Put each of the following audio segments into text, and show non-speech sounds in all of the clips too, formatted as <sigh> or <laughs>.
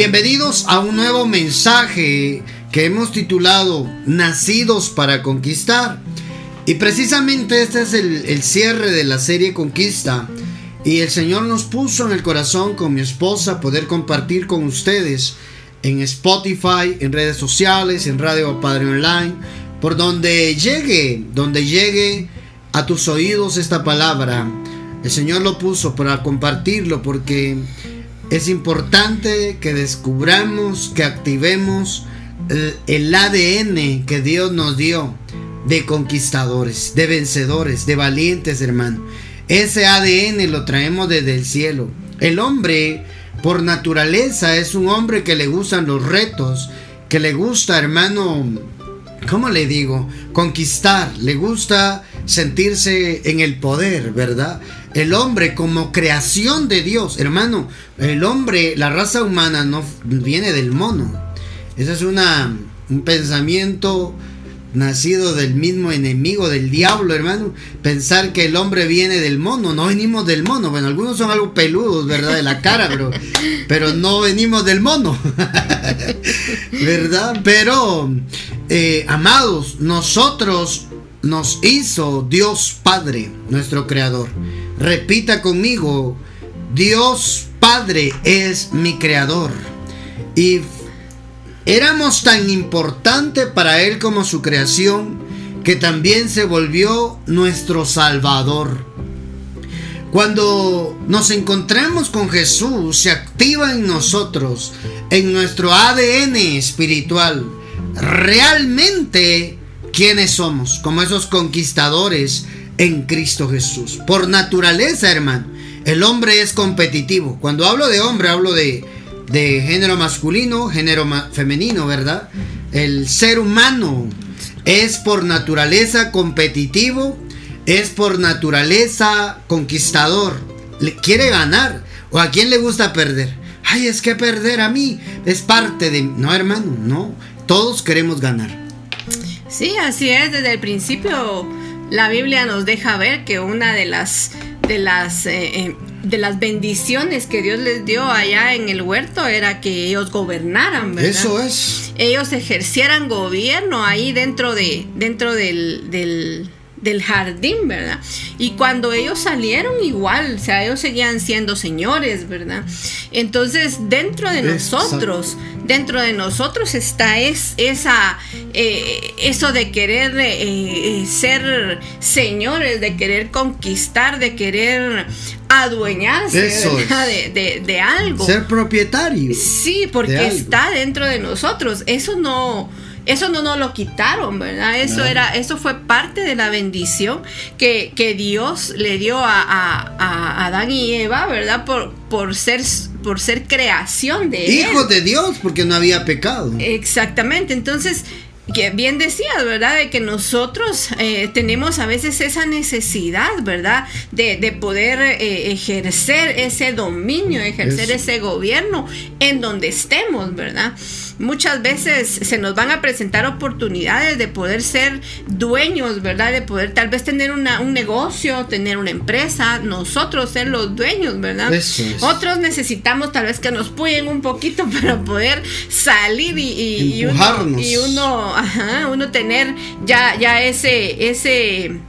Bienvenidos a un nuevo mensaje que hemos titulado Nacidos para Conquistar. Y precisamente este es el, cierre de la serie Conquista. Y el Señor nos puso en el corazón con mi esposa poder compartir con ustedes en Spotify, en redes sociales, en Radio Padre Online, por donde llegue, donde llegue a tus oídos esta palabra. El Señor lo puso para compartirlo porque es importante que descubramos, que activemos el, ADN que Dios nos dio de conquistadores, de vencedores, de valientes, hermano. Ese ADN lo traemos desde el cielo. El hombre, por naturaleza, es un hombre que le gustan los retos, que le gusta, hermano, ¿cómo le digo? Conquistar, le gusta sentirse en el poder, ¿verdad? El hombre como creación de Dios, hermano, el hombre, la raza humana no viene del mono. Ese es una, un pensamiento nacido del mismo enemigo del diablo, hermano. Pensar que el hombre viene del mono, no venimos del mono. Bueno, algunos son algo peludos, ¿verdad? De la cara, pero, pero no venimos del mono, <laughs> ¿verdad? Pero, eh, amados, nosotros nos hizo Dios Padre, nuestro Creador. Repita conmigo, Dios Padre es mi Creador. Y éramos tan importante para Él como su creación que también se volvió nuestro Salvador. Cuando nos encontramos con Jesús, se activa en nosotros, en nuestro ADN espiritual, realmente quiénes somos, como esos conquistadores en Cristo Jesús. Por naturaleza, hermano, el hombre es competitivo. Cuando hablo de hombre, hablo de, de género masculino, género femenino, ¿verdad? El ser humano es por naturaleza competitivo, es por naturaleza conquistador. Le quiere ganar. ¿O a quién le gusta perder? Ay, es que perder a mí es parte de... No, hermano, no. Todos queremos ganar. Sí, así es, desde el principio la Biblia nos deja ver que una de las de las eh, eh, de las bendiciones que Dios les dio allá en el huerto era que ellos gobernaran, ¿verdad? Eso es. Ellos ejercieran gobierno ahí dentro de dentro del, del del jardín, ¿verdad? Y cuando ellos salieron igual, o sea, ellos seguían siendo señores, ¿verdad? Entonces, dentro de nosotros, dentro de nosotros está es, esa, eh, eso de querer eh, ser señores, de querer conquistar, de querer adueñarse de, de, algo. Ser propietario. Sí, porque está dentro de nosotros. Eso no eso no nos lo quitaron, ¿verdad? Eso era, eso fue parte de la bendición que, que Dios le dio a, a, Adán y Eva, ¿verdad? Por, por ser por ser creación de Hijos de Dios, porque no había pecado. Exactamente. Entonces, que bien decías, ¿verdad? De que nosotros eh, tenemos a veces esa necesidad, ¿verdad? De, de poder eh, ejercer ese dominio, ejercer ese gobierno en donde estemos, ¿verdad? Muchas veces se nos van a presentar oportunidades de poder ser dueños, ¿verdad? De poder tal vez tener una, un negocio, tener una empresa, nosotros ser los dueños, ¿verdad? Otros necesitamos tal vez que nos puyen un poquito <laughs> para poder salir y, y, uno, y uno ajá, uno tener ya, ya ese, ese,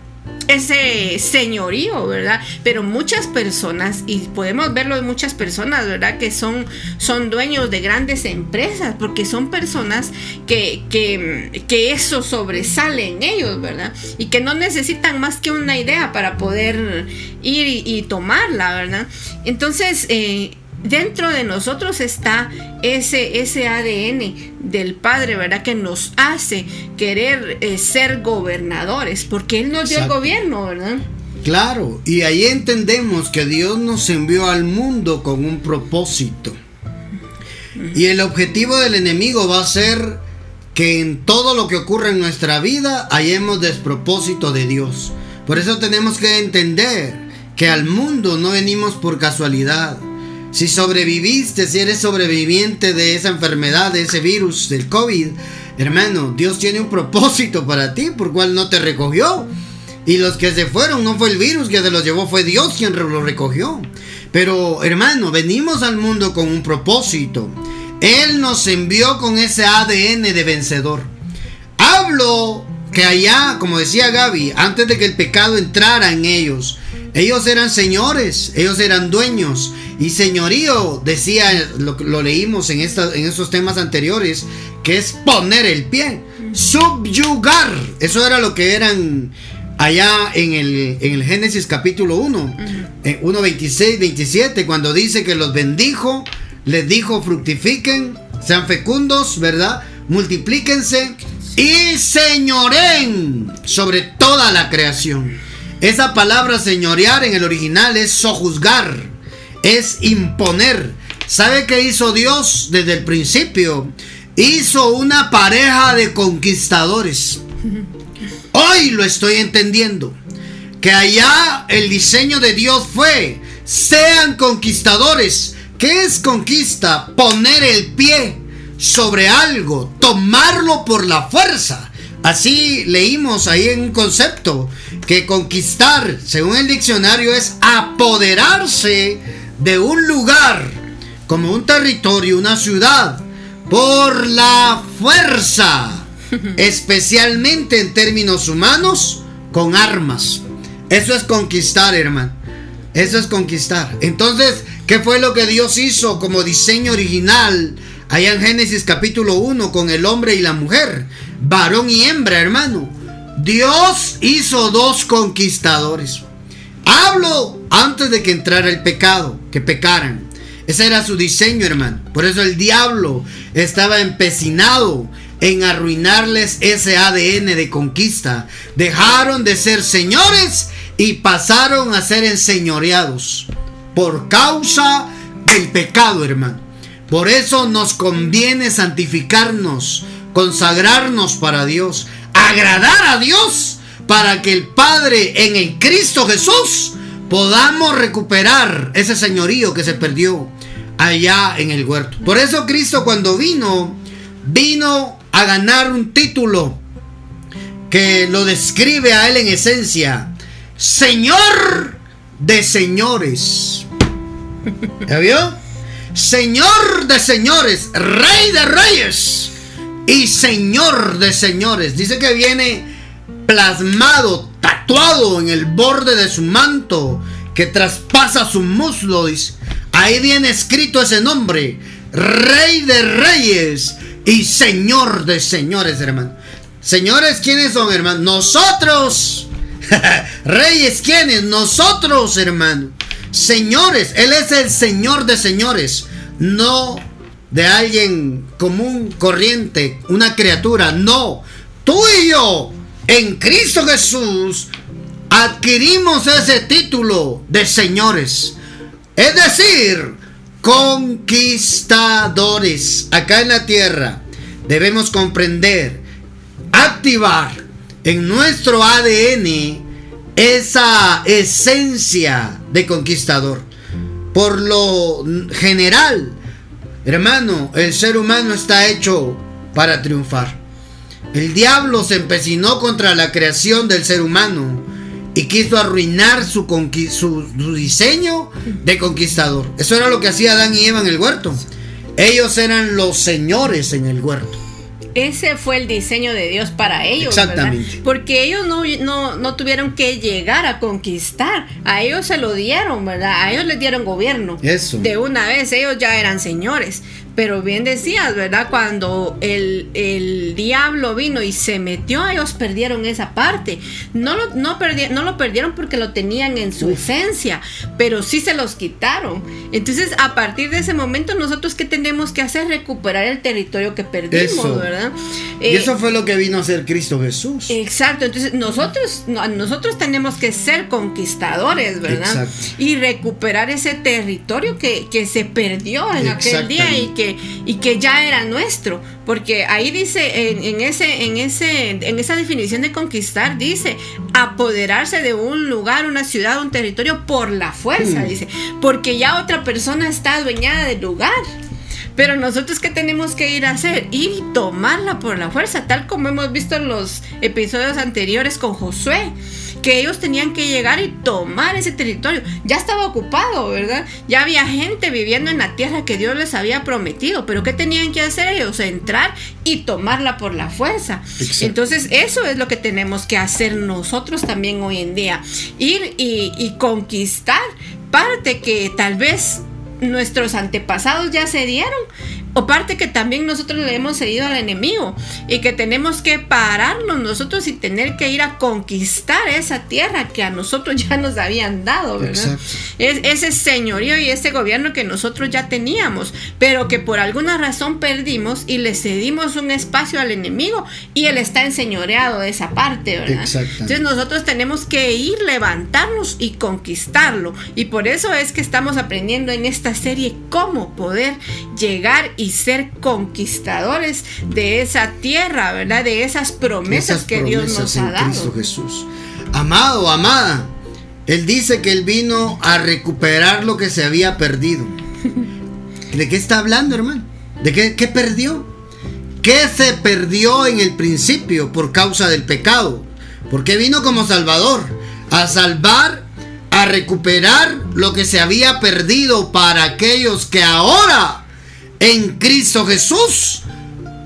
ese señorío, ¿verdad? Pero muchas personas, y podemos verlo en muchas personas, ¿verdad? Que son, son dueños de grandes empresas, porque son personas que, que, que, eso sobresale en ellos, ¿verdad? Y que no necesitan más que una idea para poder ir y, tomarla, ¿verdad? Entonces, eh, dentro de nosotros está ese, ese ADN del Padre, ¿verdad? Que nos hace querer eh, ser gobernadores, porque Él nos dio el gobierno, ¿verdad? Claro, y ahí entendemos que Dios nos envió al mundo con un propósito. Y el objetivo del enemigo va a ser que en todo lo que ocurre en nuestra vida hallemos despropósito de Dios. Por eso tenemos que entender que al mundo no venimos por casualidad si sobreviviste, si eres sobreviviente de esa enfermedad, de ese virus, del COVID, hermano, Dios tiene un propósito para ti, por cual no te recogió. Y los que se fueron no fue el virus que se los llevó, fue Dios quien lo recogió. Pero hermano, venimos al mundo con un propósito. Él nos envió con ese ADN de vencedor. Hablo que allá, como decía Gaby, antes de que el pecado entrara en ellos, ellos eran señores, ellos eran dueños. Y señorío, decía, lo, lo leímos en, esta, en estos temas anteriores, que es poner el pie, subyugar. Eso era lo que eran allá en el, en el Génesis capítulo 1, en 1, 26, 27, cuando dice que los bendijo, les dijo fructifiquen, sean fecundos, ¿verdad? Multiplíquense y señoren sobre toda la creación. Esa palabra señorear en el original es sojuzgar, es imponer. ¿Sabe qué hizo Dios desde el principio? Hizo una pareja de conquistadores. Hoy lo estoy entendiendo. Que allá el diseño de Dios fue, sean conquistadores. ¿Qué es conquista? Poner el pie sobre algo, tomarlo por la fuerza. Así leímos ahí en un concepto que conquistar, según el diccionario, es apoderarse de un lugar, como un territorio, una ciudad, por la fuerza, <laughs> especialmente en términos humanos, con armas. Eso es conquistar, hermano. Eso es conquistar. Entonces, ¿qué fue lo que Dios hizo como diseño original allá en Génesis capítulo 1 con el hombre y la mujer? Varón y hembra, hermano. Dios hizo dos conquistadores. Hablo antes de que entrara el pecado, que pecaran. Ese era su diseño, hermano. Por eso el diablo estaba empecinado en arruinarles ese ADN de conquista. Dejaron de ser señores y pasaron a ser enseñoreados por causa del pecado, hermano. Por eso nos conviene santificarnos, consagrarnos para Dios, agradar a Dios, para que el Padre en el Cristo Jesús podamos recuperar ese señorío que se perdió allá en el huerto. Por eso Cristo cuando vino, vino a ganar un título que lo describe a él en esencia. Señor de señores. ¿Ya vio? Señor de señores, Rey de reyes y Señor de señores. Dice que viene plasmado, tatuado en el borde de su manto, que traspasa su muslo. Ahí viene escrito ese nombre, Rey de reyes y Señor de señores, hermano. Señores, ¿quiénes son, hermano? Nosotros. <laughs> Reyes, ¿quiénes? Nosotros, hermano. Señores, Él es el Señor de señores. No de alguien común, corriente, una criatura. No. Tú y yo, en Cristo Jesús, adquirimos ese título de señores. Es decir, conquistadores acá en la tierra. Debemos comprender, activar en nuestro ADN esa esencia de conquistador. Por lo general, hermano, el ser humano está hecho para triunfar. El diablo se empecinó contra la creación del ser humano y quiso arruinar su, su, diseño de conquistador. Eso era lo que hacía Adán y Eva en el huerto. Ellos eran los señores en el huerto. Ese fue el diseño de Dios para ellos. Exactamente. Porque ellos no, no, no, tuvieron que llegar a conquistar. A ellos se lo dieron, ¿verdad? A ellos les dieron gobierno. Eso. De una vez, ellos ya eran señores. Pero bien decías, ¿verdad? Cuando el, diablo vino y se metió, ellos perdieron esa parte. No lo, no, no lo perdieron porque lo tenían en su esencia, pero sí se los quitaron. Entonces, a partir de ese momento, nosotros qué tenemos que hacer? Recuperar el territorio que perdimos, ¿verdad? y eso fue lo que vino a hacer Cristo Jesús. Exacto. Entonces, nosotros, nosotros tenemos que ser conquistadores, ¿verdad? Y recuperar ese territorio que, que se perdió en aquel día y que y que ya era nuestro. Porque ahí dice, en, ese, en, ese, en esa definición de conquistar, dice apoderarse de un lugar, una ciudad, un territorio por la fuerza, mm. dice. Porque ya otra persona está adueñada del lugar. Pero nosotros qué tenemos que ir a hacer? Ir y tomarla por la fuerza, tal como hemos visto en los episodios anteriores con Josué que ellos tenían que llegar y tomar ese territorio. Ya estaba ocupado, ¿verdad? Ya había gente viviendo en la tierra que Dios les había prometido, pero ¿qué tenían que hacer ellos? Entrar y tomarla por la fuerza. Entonces eso es lo que tenemos que hacer nosotros también hoy en día. Ir y, y conquistar parte que tal vez nuestros antepasados ya se dieron, o parte que también nosotros le hemos seguido al enemigo y que tenemos que pararnos nosotros y tener que ir a conquistar esa tierra que a nosotros ya nos habían dado, ¿verdad? Es, ese señorío y ese gobierno que nosotros ya teníamos, pero que por alguna razón perdimos y le cedimos un espacio al enemigo y él está enseñoreado de esa parte, ¿verdad? Entonces nosotros tenemos que ir, levantarnos y conquistarlo. Y por eso es que estamos aprendiendo en esta serie cómo poder llegar y ser conquistadores de esa tierra, ¿verdad? De esas promesas que Dios nos ha dado. Cristo Jesús. Amado, amada, Él dice que Él vino a recuperar lo que se había perdido. <laughs> ¿De qué está hablando, hermano? ¿De qué, qué perdió? ¿Qué se perdió en el principio por causa del pecado? Porque vino como Salvador a salvar, a recuperar lo que se había perdido para aquellos que ahora en Cristo Jesús,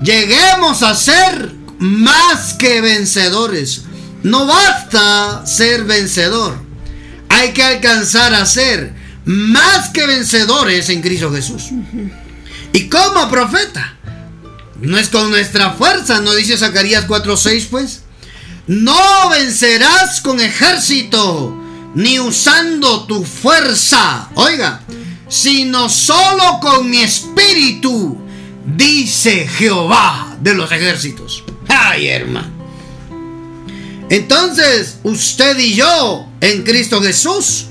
lleguemos a ser más que vencedores. No basta ser vencedor. Hay que alcanzar a ser más que vencedores en Cristo Jesús. Y como profeta, no es con nuestra fuerza, no dice Zacarías 4:6 pues. No vencerás con ejército, ni usando tu fuerza. Oiga, sino solo con mi espíritu, dice Jehová de los ejércitos. Ay, hermano. Entonces, usted y yo, en Cristo Jesús,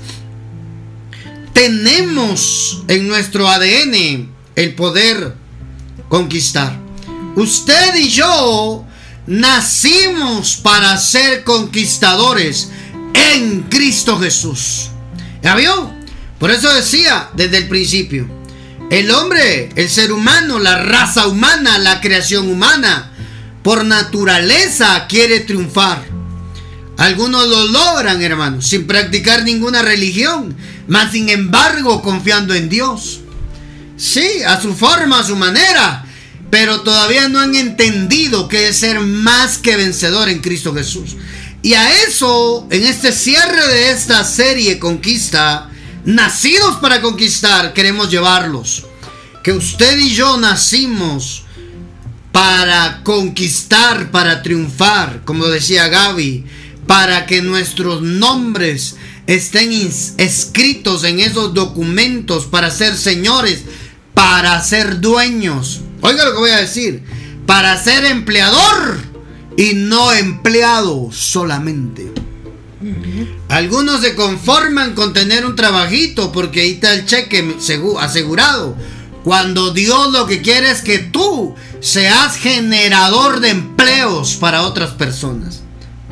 tenemos en nuestro ADN el poder conquistar. Usted y yo nacimos para ser conquistadores en Cristo Jesús. ¿Ya vio? Por eso decía desde el principio, el hombre, el ser humano, la raza humana, la creación humana, por naturaleza quiere triunfar. Algunos lo logran, hermanos, sin practicar ninguna religión, mas sin embargo confiando en Dios. Sí, a su forma, a su manera, pero todavía no han entendido que es ser más que vencedor en Cristo Jesús. Y a eso, en este cierre de esta serie Conquista, nacidos para conquistar, queremos llevarlos. Que usted y yo nacimos para conquistar, para triunfar, como decía Gaby, para que nuestros nombres estén escritos en esos documentos, para ser señores, para ser dueños. Oiga lo que voy a decir, para ser empleador y no empleado solamente. Algunos se conforman con tener un trabajito porque ahí está el cheque asegurado. Cuando Dios lo que quiere es que tú seas generador de empleos para otras personas.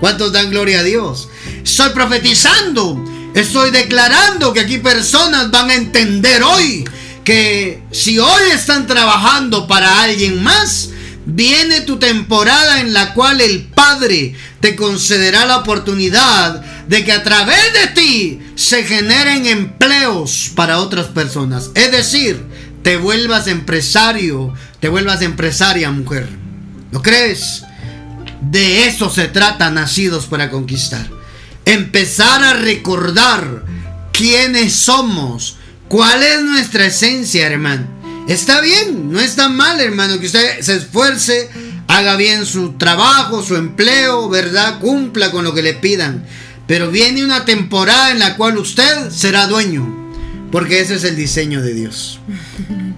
¿Cuántos dan gloria a Dios? Estoy profetizando, estoy declarando que aquí personas van a entender hoy que si hoy están trabajando para alguien más, viene tu temporada en la cual el Padre te concederá la oportunidad de que a través de ti se generen empleos para otras personas. Es decir, te vuelvas empresario, te vuelvas empresaria mujer. ¿Lo crees? De eso se trata Nacidos para Conquistar. Empezar a recordar quiénes somos, cuál es nuestra esencia, hermano. Está bien, no está mal, hermano, que usted se esfuerce haga bien su trabajo, su empleo, ¿verdad? Cumpla con lo que le pidan. Pero viene una temporada en la cual usted será dueño, porque ese es el diseño de Dios. <laughs>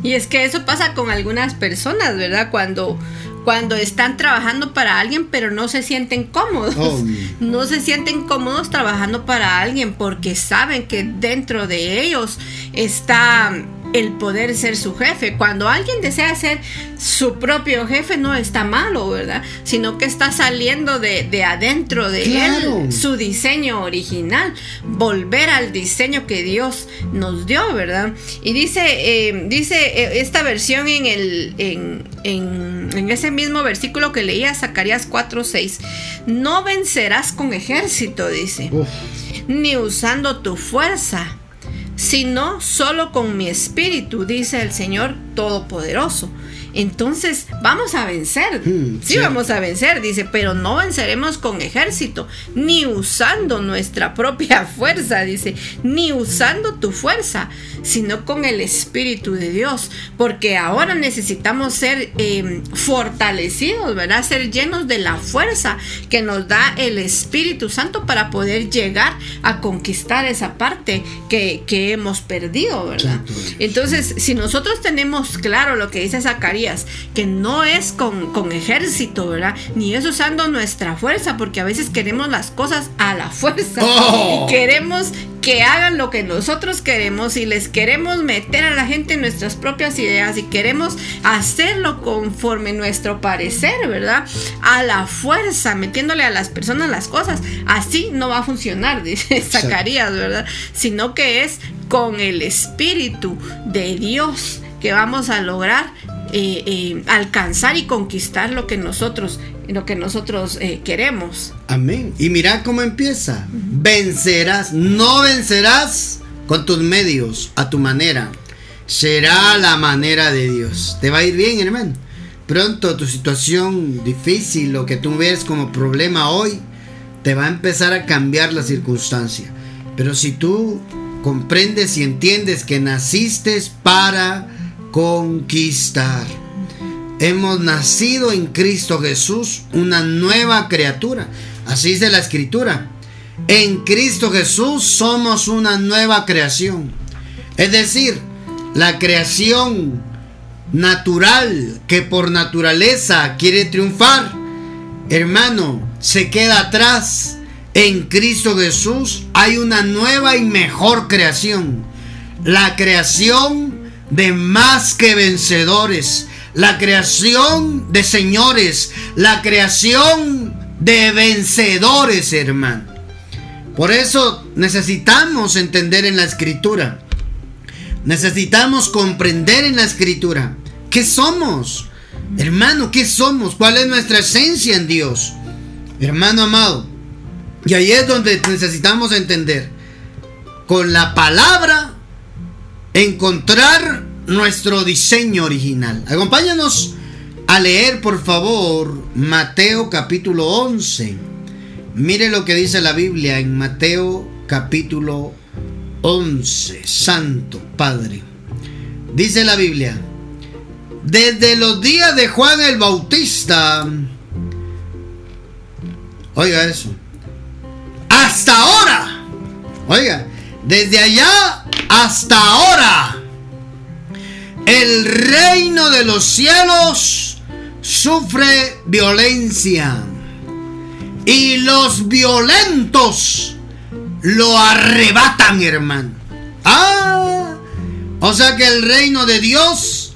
Y es que eso pasa con algunas personas, ¿verdad? Cuando cuando están trabajando para alguien pero no se sienten cómodos. Oh, <laughs> no se sienten cómodos trabajando para alguien porque saben que dentro de ellos está el poder ser su jefe. Cuando alguien desea ser su propio jefe no está malo, ¿verdad? Sino que está saliendo de, adentro de él su diseño original, volver al diseño que Dios nos dio, ¿verdad? Y dice, eh, dice eh, esta versión en el, en, en ese mismo versículo que leía Zacarías 4:6, no vencerás con ejército, dice, ni usando tu fuerza, sino solo con mi espíritu, dice el Señor Todopoderoso. Entonces vamos a vencer. Hmm, sí, sí. vamos a vencer, dice, pero no venceremos con ejército, ni usando nuestra propia <laughs> fuerza, dice, ni usando tu fuerza, sino con el Espíritu de Dios. Porque ahora necesitamos ser eh, fortalecidos, ¿verdad? Ser llenos de la fuerza que nos da el Espíritu Santo para poder llegar a conquistar esa parte que, que hemos perdido, ¿verdad? Entonces, si nosotros tenemos claro lo que dice Zacarías, que no es con, con ejército, ¿verdad? Ni es usando nuestra fuerza, porque a veces queremos las cosas a la fuerza. Oh. Y queremos que hagan lo que nosotros queremos y les queremos meter a la gente nuestras propias ideas y queremos hacerlo conforme nuestro parecer, ¿verdad? A la fuerza, metiéndole a las personas las cosas. Así no va a funcionar, <laughs> dice Zacarías, ¿verdad? Sino que es con el Espíritu de Dios que vamos a lograr alcanzar y conquistar lo que nosotros, lo que nosotros eh, queremos. Amén. Y mira cómo empieza. Vencerás, no vencerás con tus medios, a tu manera. Será la manera de Dios. Te va a ir bien, hermano. Pronto tu situación difícil, lo que tú ves como problema hoy, te va a empezar a cambiar la circunstancia. Pero si tú comprendes y entiendes que naciste para conquistar. Hemos nacido en Cristo Jesús, una nueva criatura. Así dice la escritura. En Cristo Jesús somos una nueva creación. Es decir, la creación natural que por naturaleza quiere triunfar, hermano, se queda atrás. En Cristo Jesús hay una nueva y mejor creación. La creación de más que vencedores. La creación de señores. La creación de vencedores, hermano. Por eso necesitamos entender en la escritura. Necesitamos comprender en la escritura. ¿Qué somos? Hermano, ¿qué somos? ¿Cuál es nuestra esencia en Dios? Hermano amado. Y ahí es donde necesitamos entender. Con la palabra encontrar nuestro diseño original. Acompáñanos a leer, por favor, Mateo capítulo 11. Mire lo que dice la Biblia en Mateo capítulo 11. Santo Padre. Dice la Biblia. Desde los días de Juan el Bautista. Oiga eso. Hasta ahora. Oiga. Desde allá hasta ahora. El reino de los cielos sufre violencia. Y los violentos lo arrebatan, hermano. Ah, o sea que el reino de Dios,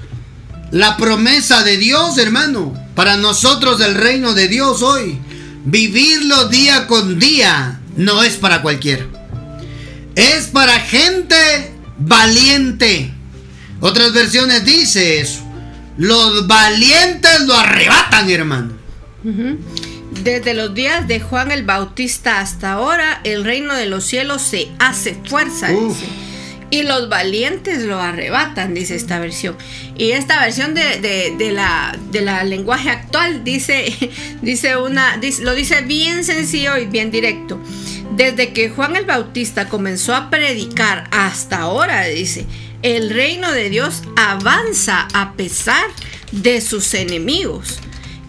la promesa de Dios, hermano, para nosotros el reino de Dios hoy, vivirlo día con día, no es para cualquiera. Es para gente valiente. Otras versiones dice eso. Los valientes lo arrebatan, hermano. Desde los días de Juan el Bautista hasta ahora, el reino de los cielos se hace fuerza, dice. Y los valientes lo arrebatan, dice esta versión. Y esta versión de, de- de la, de la lenguaje actual dice, <laughs> dice una, dice- lo dice bien sencillo y bien directo. Desde que Juan el Bautista comenzó a predicar hasta ahora, dice, el reino de Dios avanza a pesar de sus enemigos.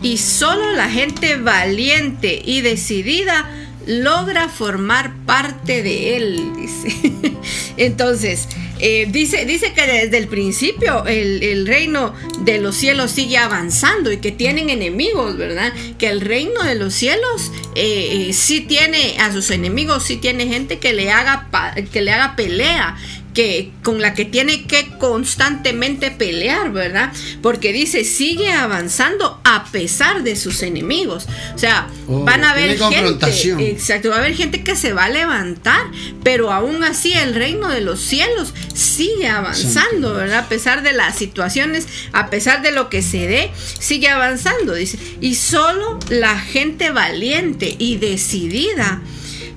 Y solo la gente valiente y decidida logra formar parte de él, dice. <laughs> Entonces, eh, dice, dice que desde el principio el, el reino de los cielos sigue avanzando y que tienen enemigos, ¿verdad? Que el reino de los cielos eh, eh, sí tiene a sus enemigos, sí tiene gente que le haga, que le haga pelea, que con la que tiene que constantemente pelear, ¿verdad? Porque dice, sigue avanzando a pesar de sus enemigos. O sea, Oh, van a haber gente, exacto, va a haber gente que se va a levantar, pero aún así el reino de los cielos sigue avanzando, ¿verdad? A pesar de las situaciones, a pesar de lo que se dé, sigue avanzando, dice. Y solo la gente valiente y decidida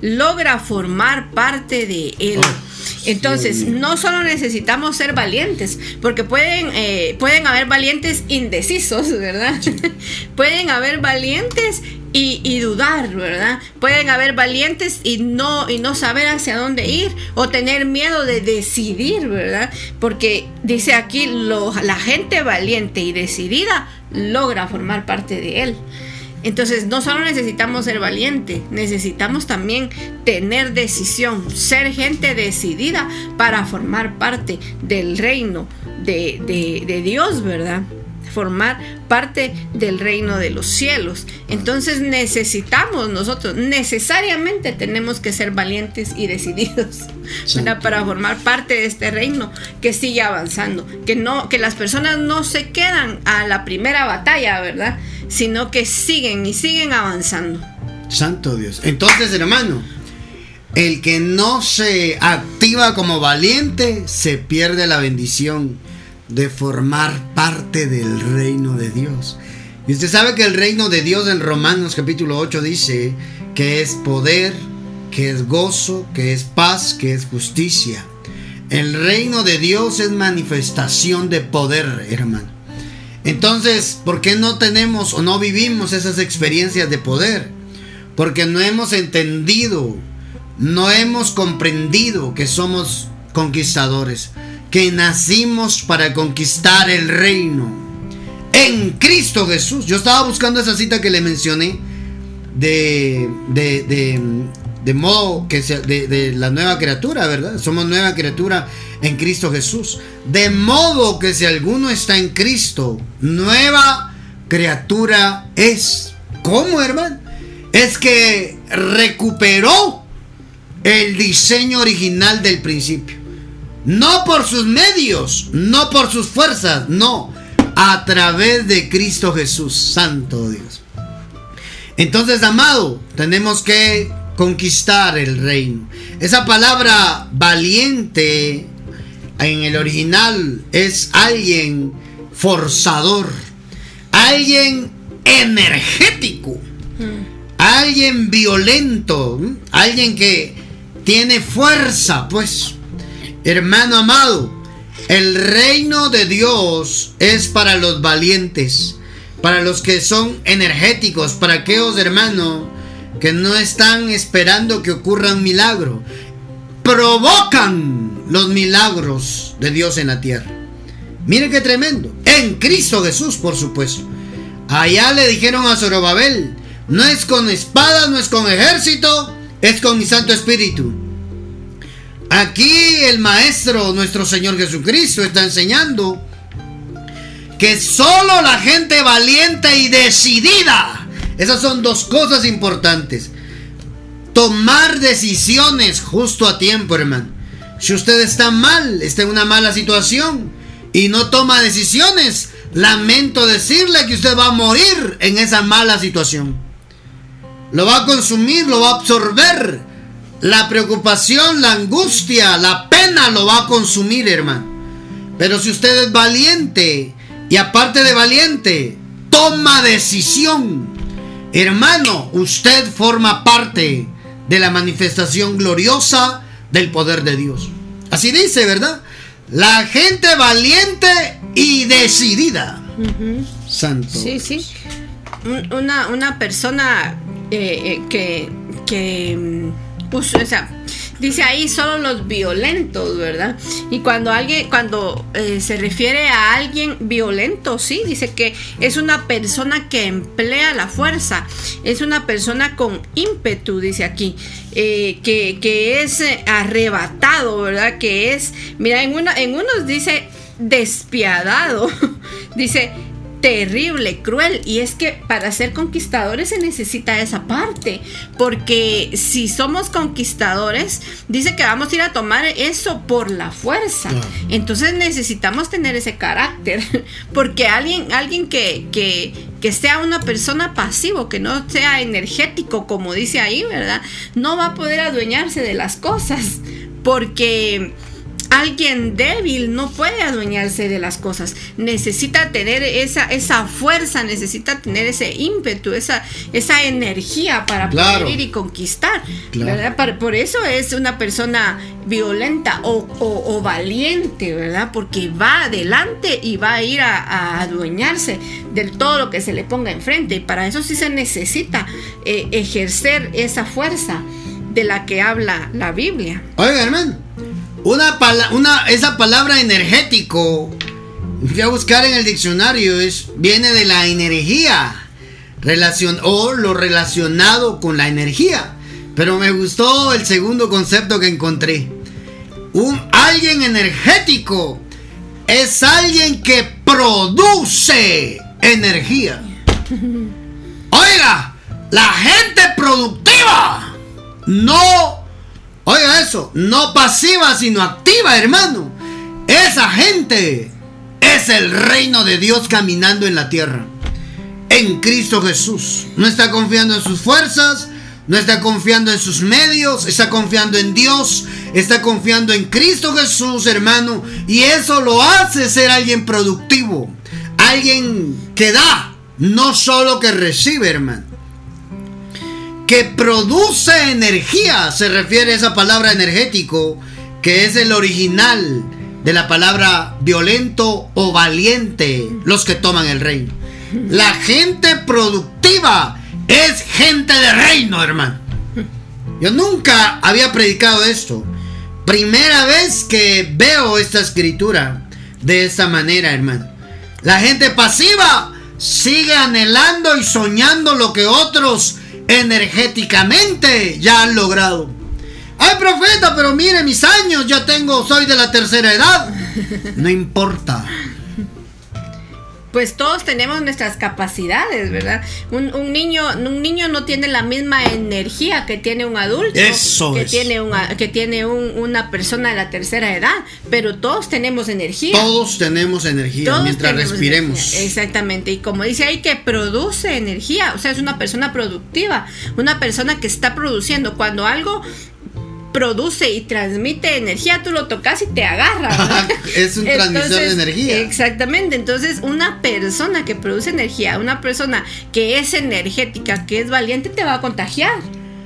logra formar parte de él. Entonces, no solo necesitamos ser valientes, porque pueden, eh, pueden haber valientes indecisos, ¿verdad? <laughs> pueden haber valientes y, y dudar, ¿verdad? Pueden haber valientes y no, y no saber hacia dónde ir o tener miedo de decidir, ¿verdad? Porque dice aquí, lo- la gente valiente y decidida logra formar parte de él. Entonces, no solo necesitamos ser valiente, necesitamos también tener decisión, ser gente decidida para formar parte del reino de, Dios, ¿verdad? Formar parte del reino de los cielos. Entonces necesitamos nosotros, necesariamente tenemos que ser valientes y decididos para formar parte de este reino que sigue avanzando, que no, que las personas no se quedan a la primera batalla, ¿verdad? Sino que siguen y siguen avanzando. Santo Dios. Entonces, hermano, el que no se activa como valiente se pierde la bendición de formar parte del reino de Dios. Y usted sabe que el reino de Dios en Romanos capítulo 8 dice que es poder, que es gozo, que es paz, que es justicia. El reino de Dios es manifestación de poder, hermano. Entonces, ¿por qué no tenemos o no vivimos esas experiencias de poder? Porque no hemos entendido, no hemos comprendido que somos conquistadores, que nacimos para conquistar el reino en Cristo Jesús. Yo estaba buscando esa cita que le mencioné de, de, de, de modo que sea de, de la nueva criatura, ¿verdad? Somos nueva criatura en Cristo Jesús. De modo que si alguno está en Cristo, nueva criatura es. ¿Cómo, hermano? Es que recuperó el diseño original del principio. No por sus medios, no por sus fuerzas, no. A través de Cristo Jesús, Santo Dios. Entonces, amado, tenemos que conquistar el reino. Esa palabra valiente en el original es alguien forzador, alguien energético, alguien violento, alguien que tiene fuerza, pues. Hermano amado, el reino de Dios es para los valientes, para los que son energéticos, para aquellos hermanos que no están esperando que ocurra un milagro, provocan los milagros de Dios en la tierra. Miren qué tremendo. En Cristo Jesús, por supuesto. Allá le dijeron a Zorobabel, no es con espada, no es con ejército, es con mi Santo Espíritu. Aquí el Maestro, nuestro Señor Jesucristo, está enseñando que solo la gente valiente y decidida, esas son dos cosas importantes. Tomar decisiones justo a tiempo, hermano. Si usted está mal, está en una mala situación y no toma decisiones, lamento decirle que usted va a morir en esa mala situación. Lo va a consumir, lo va a absorber. La preocupación, la angustia, la pena lo va a consumir, hermano. Pero si usted es valiente y aparte de valiente, toma decisión. Hermano, usted forma parte de la manifestación gloriosa del poder de Dios. Así dice, ¿verdad? La gente valiente y decidida. Santo. Sí, sí. Un- Una, una persona eh, eh, que, que puso, o sea, dice ahí solo los violentos, ¿verdad? Y cuando alguien, cuando eh, se refiere a alguien violento, sí, dice que es una persona que emplea la fuerza, es una persona con ímpetu, dice aquí, eh, que, que es arrebatado, ¿verdad? Que es, mira, en, una, en unos dice despiadado, <laughs> dice terrible, cruel. Y es que para ser conquistadores se necesita esa parte. Porque si somos conquistadores, dice que vamos a ir a tomar eso por la fuerza. Entonces necesitamos tener ese carácter. <laughs> Porque alguien, alguien que, que, que sea una persona pasivo, que no sea energético, como dice ahí, ¿verdad? No va a poder adueñarse de las cosas. Porque alguien débil no puede adueñarse de las cosas. Necesita tener esa, esa fuerza, necesita tener ese ímpetu, esa, esa energía para poder ir y conquistar. Por eso es una persona violenta o, valiente, ¿verdad? Porque va adelante y va a ir a, adueñarse de todo lo que se le ponga enfrente. Y para eso sí se necesita eh, ejercer esa fuerza de la que habla la Biblia. Oiga, hermano. Una, una esa palabra energético, fui a buscar en el diccionario, es, viene de la energía relación, o lo relacionado con la energía. Pero me gustó el segundo concepto que encontré. Un, alguien energético es alguien que produce energía. <laughs> Oiga, la gente productiva no Oiga eso, no pasiva sino activa, hermano. Esa gente es el reino de Dios caminando en la tierra. En Cristo Jesús. No está confiando en sus fuerzas, no está confiando en sus medios, está confiando en Dios, está confiando en Cristo Jesús, hermano. Y eso lo hace ser alguien productivo, alguien que da, no solo que recibe, hermano que produce energía. Se refiere a esa palabra energético, que es el original de la palabra violento o valiente, los que toman el reino. La gente productiva es gente de reino, hermano. Yo nunca había predicado esto. Primera vez que veo esta escritura de esta manera, hermano. La gente pasiva sigue anhelando y soñando lo que otros energéticamente ya han logrado. Ay, profeta, pero mire mis años, ya tengo, soy de la tercera edad. No importa pues todos tenemos nuestras capacidades, ¿verdad? Un, niño, un niño no tiene la misma energía que tiene un adulto, Eso que tiene una, que tiene una persona de la tercera edad, pero todos tenemos energía. Todos tenemos energía mientras respiremos. Exactamente, y como dice ahí que produce energía, o sea, es una persona productiva, una persona que está produciendo cuando algo produce y transmite energía, tú lo tocas y te agarra. <laughs> es un transmisor de energía. Exactamente, entonces una persona que produce energía, una persona que es energética, que es valiente, te va a contagiar.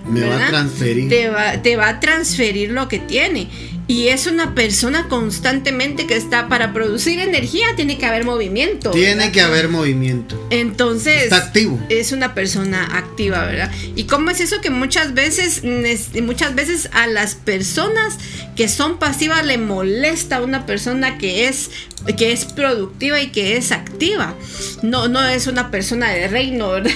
Me va a transferir. Te va, te va a transferir lo que tiene. Y es una persona constantemente que está para producir energía, tiene que haber movimiento. Tiene que haber movimiento. Entonces, está activo. Es una persona activa, ¿verdad? Y cómo es eso que muchas veces muchas veces a las personas que son pasivas le molesta a una persona que es que es productiva y que es activa. No, no es una persona de reino, ¿verdad?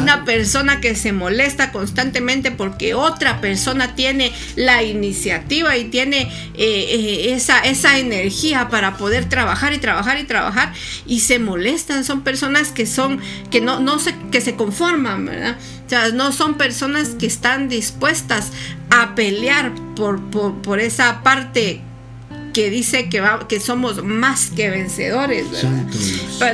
Una persona que se molesta constantemente porque otra persona tiene la iniciativa y tiene eh, eh, esa, esa energía para poder trabajar y trabajar y trabajar y se molestan. Son personas que son, que no, no se, que se conforman, ¿verdad? O sea, no son personas que están dispuestas a pelear por, por, por esa parte que dice que, va, que somos más que vencedores.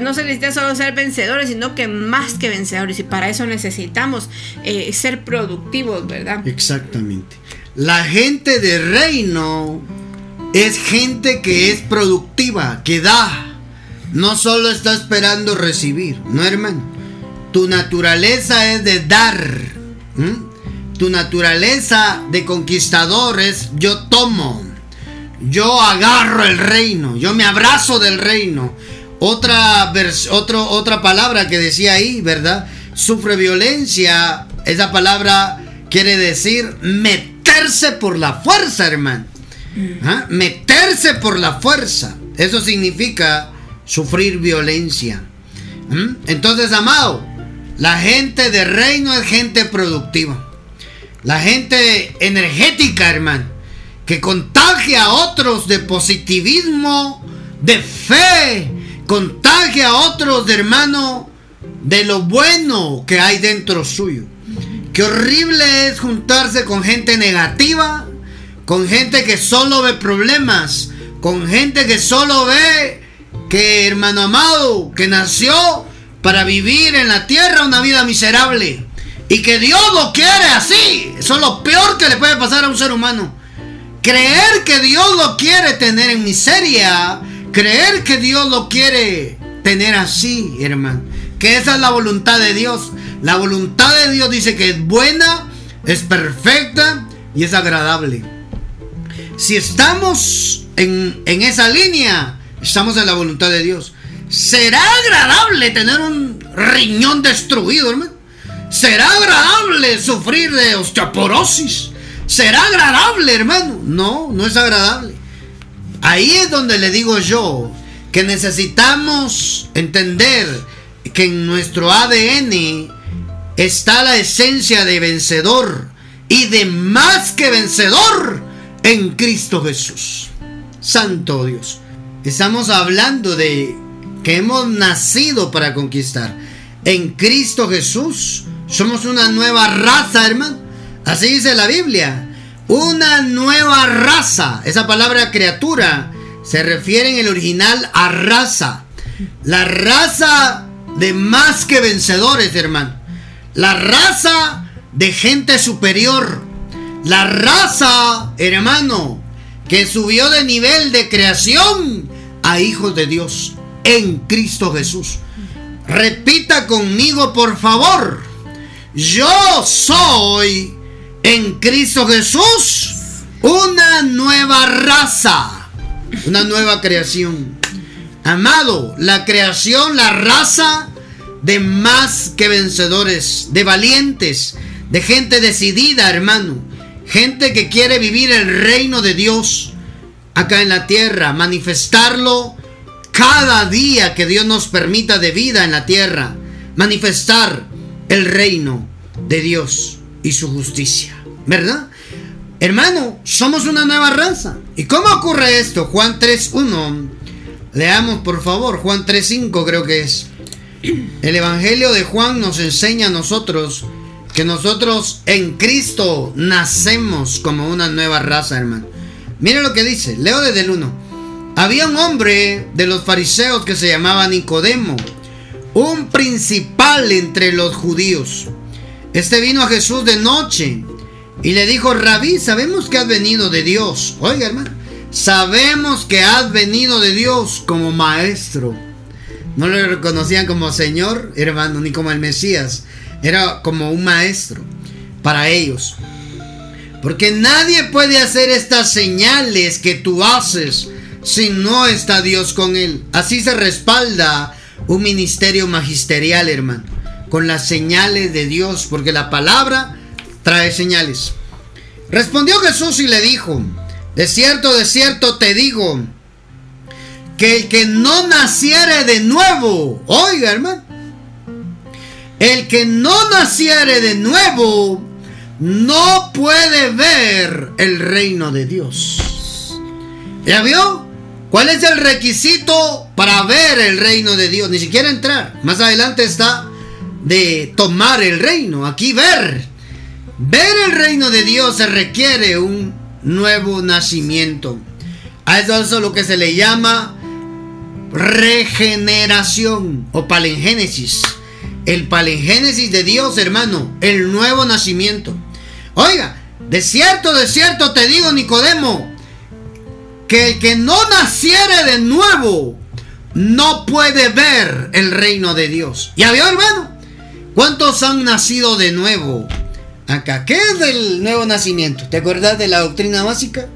no se necesita solo ser vencedores, sino que más que vencedores. Y para eso necesitamos eh, ser productivos, ¿verdad? Exactamente. La gente de reino es gente que es productiva, que da. No solo está esperando recibir, ¿no, hermano? Tu naturaleza es de dar. Tu naturaleza de conquistador es yo tomo. Yo agarro el reino, yo me abrazo del reino. Otra, otro, otra palabra que decía ahí, ¿verdad? Sufre violencia. Esa palabra quiere decir meterse por la fuerza, hermano. ¿Ah? Meterse por la fuerza. Eso significa sufrir violencia. ¿Mm? Entonces, amado, la gente de reino es gente productiva. La gente energética, hermano que contagia a otros de positivismo, de fe, contagie a otros, hermano, de lo bueno que hay dentro suyo. Qué horrible es juntarse con gente negativa, con gente que solo ve problemas, con gente que solo ve que, hermano amado, que nació para vivir en la tierra una vida miserable. Y que Dios lo quiere así. Eso es lo peor que le puede pasar a un ser humano. Creer que Dios lo quiere tener en miseria. Creer que Dios lo quiere tener así, hermano. Que esa es la voluntad de Dios. La voluntad de Dios dice que es buena, es perfecta y es agradable. Si estamos en, en esa línea, estamos en la voluntad de Dios. ¿Será agradable tener un riñón destruido, hermano? ¿Será agradable sufrir de osteoporosis? ¿Será agradable, hermano? No, no es agradable. Ahí es donde le digo yo que necesitamos entender que en nuestro ADN está la esencia de vencedor y de más que vencedor en Cristo Jesús. Santo Dios. Estamos hablando de que hemos nacido para conquistar. En Cristo Jesús somos una nueva raza, hermano. Así dice la Biblia. Una nueva raza. Esa palabra criatura se refiere en el original a raza. La raza de más que vencedores, hermano. La raza de gente superior. La raza, hermano, que subió de nivel de creación a hijos de Dios en Cristo Jesús. Repita conmigo, por favor. Yo soy en Cristo Jesús una nueva raza, una nueva creación. Amado, la creación, la raza de más que vencedores, de valientes, de gente decidida, hermano. Gente que quiere vivir el reino de Dios acá en la tierra, manifestarlo cada día que Dios nos permita de vida en la tierra, manifestar el reino de Dios y su justicia. ¿Verdad? Hermano, somos una nueva raza. ¿Y cómo ocurre esto? Juan 3.1. Leamos por favor, Juan 3.5 creo que es. El Evangelio de Juan nos enseña a nosotros que nosotros en Cristo nacemos como una nueva raza, hermano. Mire lo que dice, leo desde el 1. Había un hombre de los fariseos que se llamaba Nicodemo, un principal entre los judíos. Este vino a Jesús de noche y le dijo, Rabí, sabemos que has venido de Dios. Oiga, hermano, sabemos que has venido de Dios como maestro. No le reconocían como Señor, hermano, ni como el Mesías. Era como un maestro para ellos. Porque nadie puede hacer estas señales que tú haces si no está Dios con él. Así se respalda un ministerio magisterial, hermano, con las señales de Dios, porque la palabra trae señales. Respondió Jesús y le dijo, de cierto, de cierto te digo, que el que no naciere de nuevo, oiga hermano, el que no naciere de nuevo, no puede ver el reino de Dios. ¿Ya vio? ¿Cuál es el requisito para ver el reino de Dios? Ni siquiera entrar. Más adelante está de tomar el reino. Aquí ver. Ver el reino de Dios se requiere un nuevo nacimiento. A eso es lo que se le llama regeneración o palengénesis. El palengénesis de Dios, hermano, el nuevo nacimiento. Oiga, de cierto, de cierto te digo, Nicodemo, que el que no naciere de nuevo no puede ver el reino de Dios. ¿Ya vio, hermano? ¿Cuántos han nacido de nuevo acá? ¿Qué es el nuevo nacimiento? ¿Te acuerdas de la doctrina básica?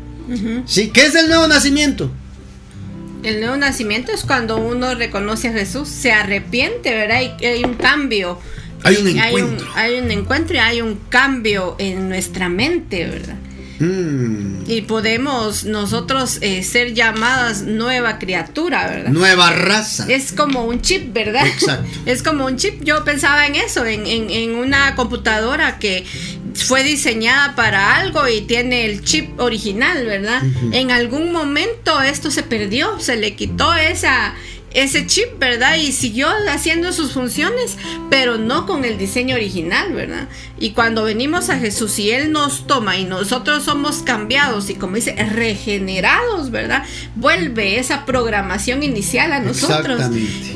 Sí, ¿qué es el nuevo nacimiento? El nuevo nacimiento es cuando uno reconoce a Jesús, se arrepiente, ¿verdad? Y hay un cambio. Hay un encuentro. Hay un, encuentro y hay un cambio en nuestra mente, ¿verdad? Mm. Y podemos nosotros eh, ser llamadas nueva criatura, ¿verdad? Nueva raza. Es como un chip, ¿verdad? Exacto. <laughs> Es como un chip. Yo pensaba en eso, en, en, una computadora que fue diseñada para algo y tiene el chip original, ¿verdad? En algún momento esto se perdió, se le quitó esa ese chip, ¿verdad? Y siguió haciendo sus funciones, pero no con el diseño original, ¿verdad? Y cuando venimos a Jesús y Él nos toma y nosotros somos cambiados y como dice, regenerados, ¿verdad? Vuelve esa programación inicial a nosotros.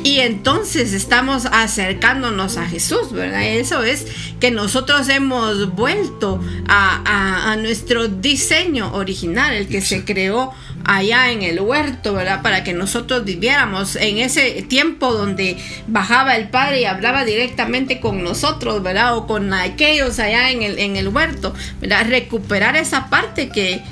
Y entonces estamos acercándonos a Jesús, ¿verdad? Eso es que nosotros hemos vuelto a, a nuestro diseño original, el que se creó allá en el huerto, ¿verdad? Para que nosotros viviéramos en ese tiempo donde bajaba el Padre y hablaba directamente con nosotros, ¿verdad? O con aquellos allá en el, en el huerto, ¿verdad? Recuperar esa parte que,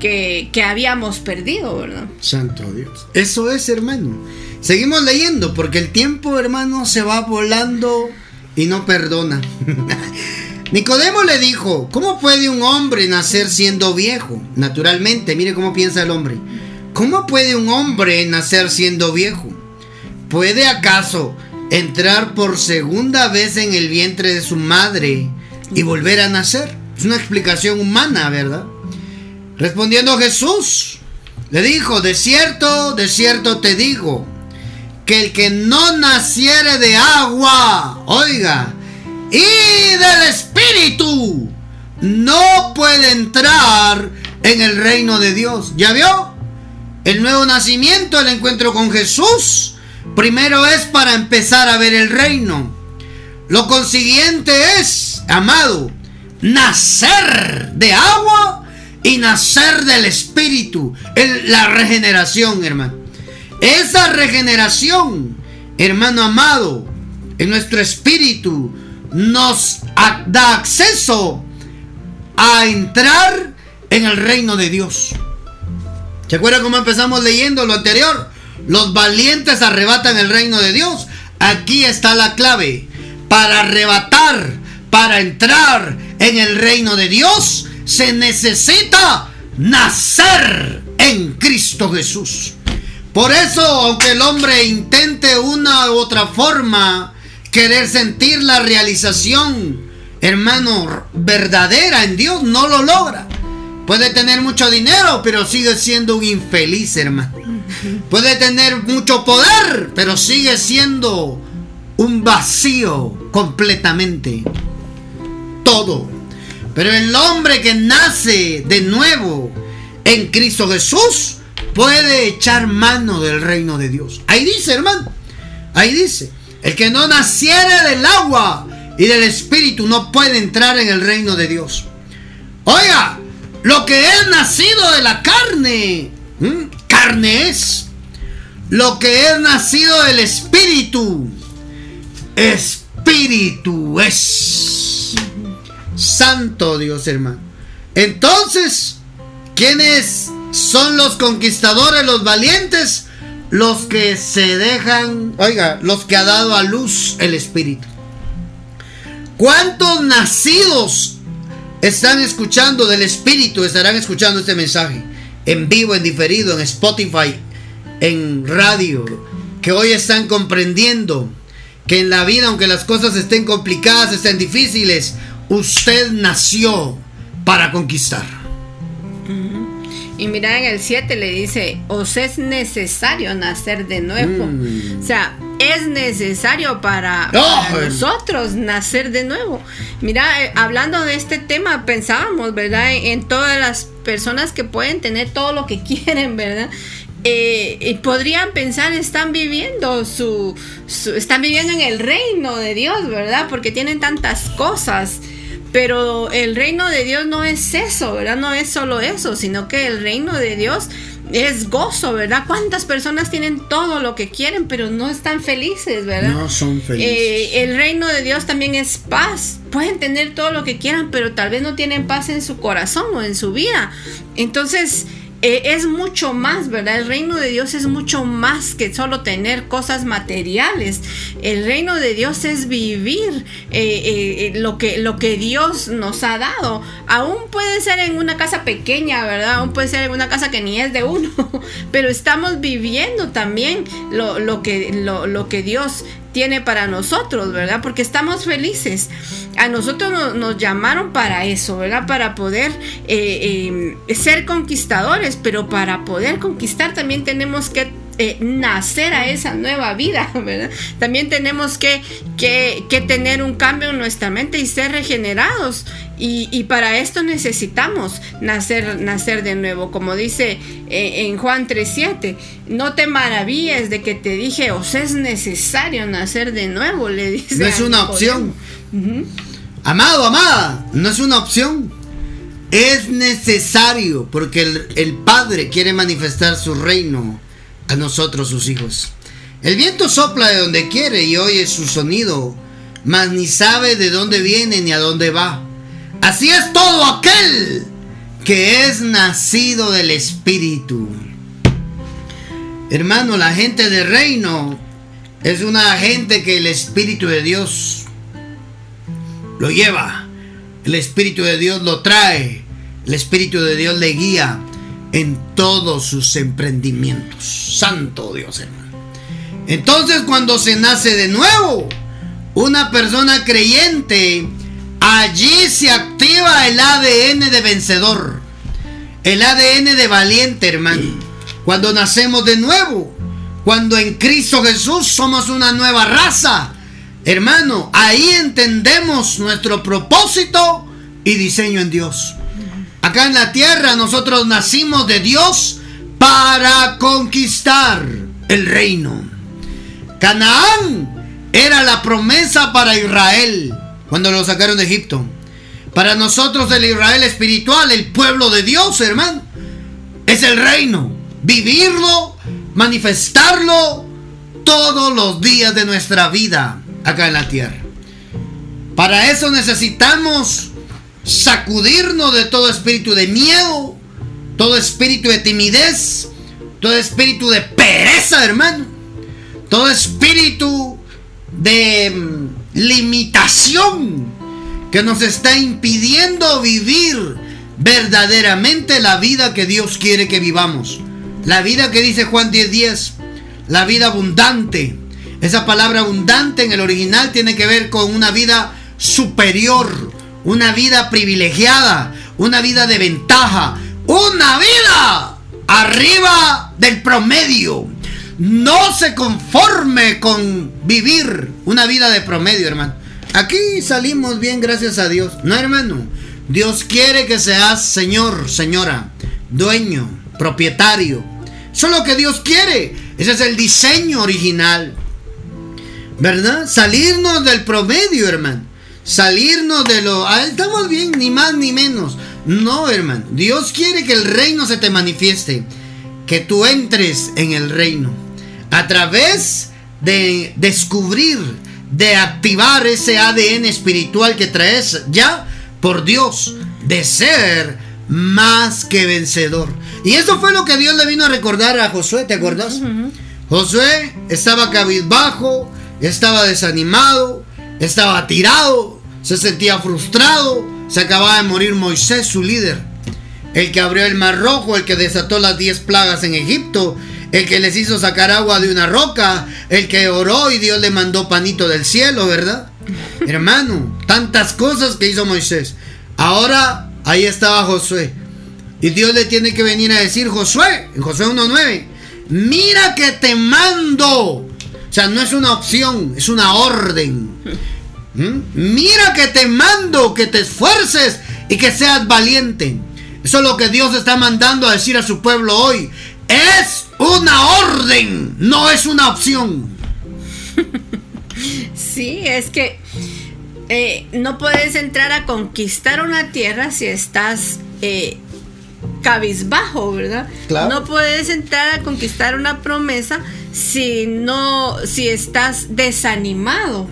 que, que habíamos perdido, ¿verdad? Santo Dios. Eso es, hermano. Seguimos leyendo porque el tiempo, hermano, se va volando y no perdona. <laughs> Nicodemo le dijo, ¿cómo puede un hombre nacer siendo viejo? Naturalmente, mire cómo piensa el hombre. ¿Cómo puede un hombre nacer siendo viejo? ¿Puede acaso entrar por segunda vez en el vientre de su madre y volver a nacer? Es una explicación humana, ¿verdad? Respondiendo Jesús, le dijo, de cierto, de cierto te digo, que el que no naciere de agua, oiga, y del Espíritu no puede entrar en el reino de Dios. ¿Ya vio? El nuevo nacimiento, el encuentro con Jesús, primero es para empezar a ver el reino. Lo consiguiente es, amado, nacer de agua y nacer del Espíritu. la regeneración, hermano. Esa regeneración, hermano amado, en nuestro espíritu, nos da acceso a entrar en el reino de Dios. ¿Se acuerdan cómo empezamos leyendo lo anterior? Los valientes arrebatan el reino de Dios. Aquí está la clave. Para arrebatar, para entrar en el reino de Dios, se necesita nacer en Cristo Jesús. Por eso, aunque el hombre intente una u otra forma querer sentir la realización, hermano, verdadera en Dios, no lo logra. Puede tener mucho dinero, pero sigue siendo un infeliz, hermano. Puede tener mucho poder, pero sigue siendo un vacío completamente. Todo. Pero el hombre que nace de nuevo en Cristo Jesús puede echar mano del reino de Dios. Ahí dice, hermano. Ahí dice. El que no naciere del agua y del espíritu no puede entrar en el reino de Dios. Oiga, lo que es nacido de la carne, carne es. Lo que es nacido del espíritu, espíritu es. Santo Dios, hermano. Entonces, ¿quiénes son los conquistadores, los valientes? Los que se dejan, oiga, los que ha dado a luz el Espíritu. ¿Cuántos nacidos están escuchando del Espíritu, estarán escuchando este mensaje? En vivo, en diferido, en Spotify, en radio, que hoy están comprendiendo que en la vida, aunque las cosas estén complicadas, estén difíciles, usted nació para conquistar. Y mira en el 7 le dice, os es necesario nacer de nuevo. Mm. O sea, es necesario para, nosotros nacer de nuevo. Mira, eh, hablando de este tema, pensábamos, ¿verdad? En, todas las personas que pueden tener todo lo que <laughs> quieren, ¿verdad? Eh, y podrían pensar están viviendo su, están viviendo en el reino de Dios, ¿verdad? Porque tienen tantas cosas. Pero el reino de Dios no es eso, ¿verdad? No es solo eso, sino que el reino de Dios es gozo, ¿verdad? ¿Cuántas personas tienen todo lo que quieren, pero no están felices, ¿verdad? No son felices. Eh, el reino de Dios también es paz. Pueden tener todo lo que quieran, pero tal vez no tienen paz en su corazón o en su vida. Entonces, eh, es mucho más, ¿verdad? El reino de Dios es mucho más que solo tener cosas materiales. El reino de Dios es vivir eh, eh, lo, que, lo que Dios nos ha dado. Aún puede ser en una casa pequeña, ¿verdad? Aún puede ser en una casa que ni es de uno, <laughs> pero estamos viviendo también lo, que, lo que Dios tiene para nosotros, ¿verdad? Porque estamos felices. A nosotros nos, llamaron para eso, ¿verdad? Para poder eh, eh, ser conquistadores, pero para poder conquistar también tenemos que eh, nacer a esa nueva vida, <laughs> ¿verdad? También tenemos que, que, tener un cambio en nuestra mente y ser regenerados. Y, para esto necesitamos nacer, nacer de nuevo. Como dice eh, en Juan 3.7, no te maravilles de que te dije, os es necesario nacer de nuevo, le dice. No es una opción. Amado, amada, no es una opción. Es necesario porque el, Padre quiere manifestar su reino a nosotros, sus hijos. El viento sopla de donde quiere y oye su sonido, mas ni sabe de dónde viene ni a dónde va. Así es todo aquel que es nacido del Espíritu. Hermano, la gente del reino es una gente que el Espíritu de Dios lo lleva. El Espíritu de Dios lo trae. El Espíritu de Dios le guía en todos sus emprendimientos. Santo Dios, hermano. Entonces cuando se nace de nuevo, una persona creyente, allí se activa el ADN de vencedor. El ADN de valiente, hermano. Cuando nacemos de nuevo, cuando en Cristo Jesús somos una nueva raza, Hermano, ahí entendemos nuestro propósito y diseño en Dios. Acá en la tierra nosotros nacimos de Dios para conquistar el reino. Canaán era la promesa para Israel cuando lo sacaron de Egipto. Para nosotros el Israel espiritual, el pueblo de Dios, hermano, es el reino. Vivirlo, manifestarlo todos los días de nuestra vida acá en la tierra. Para eso necesitamos sacudirnos de todo espíritu de miedo, todo espíritu de timidez, todo espíritu de pereza, hermano, todo espíritu de mm, limitación que nos está impidiendo vivir verdaderamente la vida que Dios quiere que vivamos. La vida que dice Juan 10:10, la vida abundante, esa palabra abundante en el original tiene que ver con una vida superior, una vida privilegiada, una vida de ventaja, una vida arriba del promedio. No se conforme con vivir una vida de promedio, hermano. Aquí salimos bien, gracias a Dios. No, hermano. Dios quiere que seas señor, señora, dueño, propietario. Eso es lo que Dios quiere. Ese es el diseño original. ¿Verdad? Salirnos del promedio, hermano. Salirnos de lo... Estamos bien, ni más ni menos. No, hermano. Dios quiere que el reino se te manifieste. Que tú entres en el reino. A través de descubrir, de activar ese ADN espiritual que traes ya por Dios. De ser más que vencedor. Y eso fue lo que Dios le vino a recordar a Josué, ¿te acuerdas? Josué estaba cabizbajo, estaba desanimado, estaba tirado, se sentía frustrado, se acababa de morir Moisés, su líder, el que abrió el mar rojo, el que desató las diez plagas en Egipto, el que les hizo sacar agua de una roca, el que oró y Dios le mandó panito del cielo, ¿verdad? <laughs> Hermano, tantas cosas que hizo Moisés. Ahora ahí estaba Josué. Y Dios le tiene que venir a decir, Josué, en Josué 1.9, mira que te mando o sea, no es una opción, es una orden. ¿Mm? Mira que te mando que te esfuerces y que seas valiente. Eso es lo que Dios está mandando a decir a su pueblo hoy. Es una orden, no es una opción. <laughs> Sí, es que eh, no puedes entrar a conquistar una tierra si estás eh, cabizbajo, ¿verdad? No puedes entrar a conquistar una promesa si no, si estás desanimado.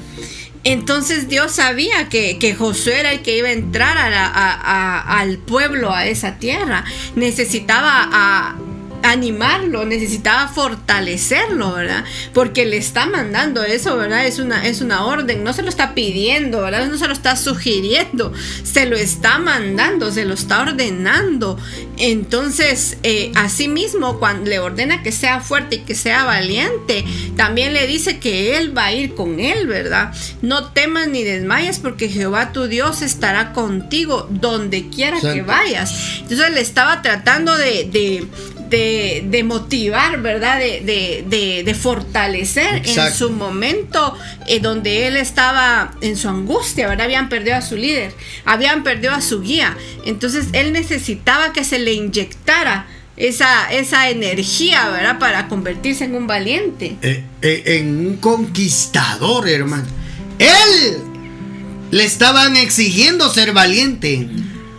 Entonces Dios sabía que, que, Josué era el que iba a entrar al pueblo, a esa tierra. Necesitaba a, animarlo, necesitaba fortalecerlo, ¿verdad? Porque le está mandando eso, ¿verdad? Es una, es una orden, no se lo está pidiendo, ¿verdad? No se lo está sugiriendo, se lo está mandando, se lo está ordenando. Entonces, eh, asimismo, cuando le ordena que sea fuerte y que sea valiente, también le dice que Él va a ir con Él, ¿verdad? No temas ni desmayes porque Jehová tu Dios estará contigo donde quiera que vayas. Entonces le estaba tratando de de, motivar, ¿verdad? De, fortalecer en su momento eh, donde él estaba en su angustia, ¿verdad? Habían perdido a su líder, habían perdido a su guía. Entonces él necesitaba que se le inyectara esa, esa energía, ¿verdad? Para convertirse en un valiente. Eh, eh, en un conquistador, hermano. Él le estaban exigiendo ser valiente